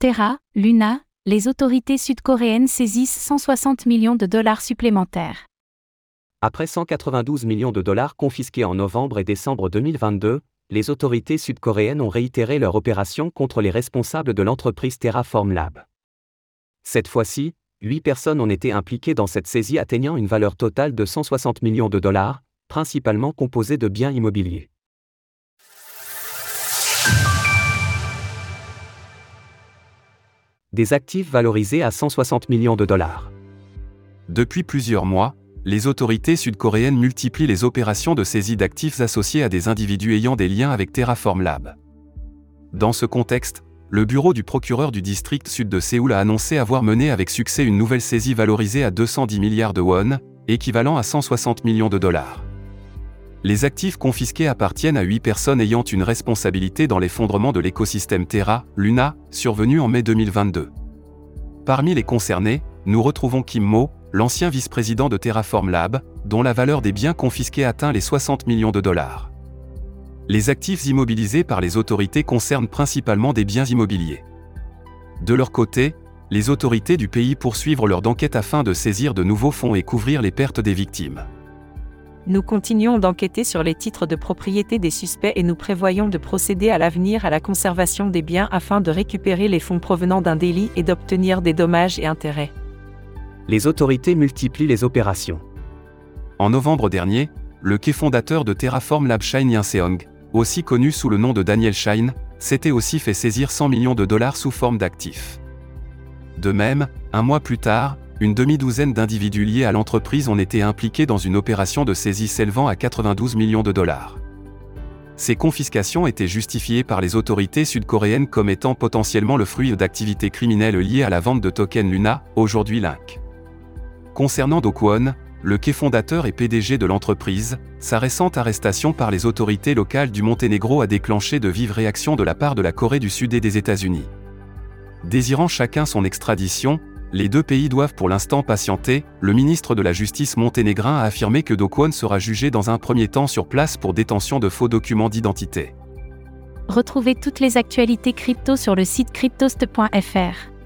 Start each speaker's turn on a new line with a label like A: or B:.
A: Terra, Luna, les autorités sud-coréennes saisissent 160 millions de dollars supplémentaires.
B: Après 192 millions de dollars confisqués en novembre et décembre 2022, les autorités sud-coréennes ont réitéré leur opération contre les responsables de l'entreprise Terraform Lab. Cette fois-ci, huit personnes ont été impliquées dans cette saisie atteignant une valeur totale de 160 millions de dollars, principalement composée de biens immobiliers. Des actifs valorisés à 160 millions de dollars.
C: Depuis plusieurs mois, les autorités sud-coréennes multiplient les opérations de saisie d'actifs associés à des individus ayant des liens avec Terraform Lab. Dans ce contexte, le bureau du procureur du district sud de Séoul a annoncé avoir mené avec succès une nouvelle saisie valorisée à 210 milliards de won, équivalent à 160 millions de dollars. Les actifs confisqués appartiennent à 8 personnes ayant une responsabilité dans l'effondrement de l'écosystème Terra, Luna, survenu en mai 2022. Parmi les concernés, nous retrouvons Kim Mo, l'ancien vice-président de Terraform Lab, dont la valeur des biens confisqués atteint les 60 millions de dollars les actifs immobilisés par les autorités concernent principalement des biens immobiliers. De leur côté, les autorités du pays poursuivent leur enquête afin de saisir de nouveaux fonds et couvrir les pertes des victimes.
D: Nous continuons d'enquêter sur les titres de propriété des suspects et nous prévoyons de procéder à l'avenir à la conservation des biens afin de récupérer les fonds provenant d'un délit et d'obtenir des dommages et intérêts.
B: Les autorités multiplient les opérations.
C: En novembre dernier, le quai fondateur de Terraform Lab Shine Yang aussi connu sous le nom de Daniel Shine, s'était aussi fait saisir 100 millions de dollars sous forme d'actifs. De même, un mois plus tard, une demi-douzaine d'individus liés à l'entreprise ont été impliqués dans une opération de saisie s'élevant à 92 millions de dollars. Ces confiscations étaient justifiées par les autorités sud-coréennes comme étant potentiellement le fruit d'activités criminelles liées à la vente de tokens Luna, aujourd'hui Link. Concernant Do le quai fondateur et PDG de l'entreprise, sa récente arrestation par les autorités locales du Monténégro a déclenché de vives réactions de la part de la Corée du Sud et des États-Unis. Désirant chacun son extradition, les deux pays doivent pour l'instant patienter, le ministre de la Justice monténégrin a affirmé que Do sera jugé dans un premier temps sur place pour détention de faux documents d'identité.
A: Retrouvez toutes les actualités crypto sur le site cryptost.fr.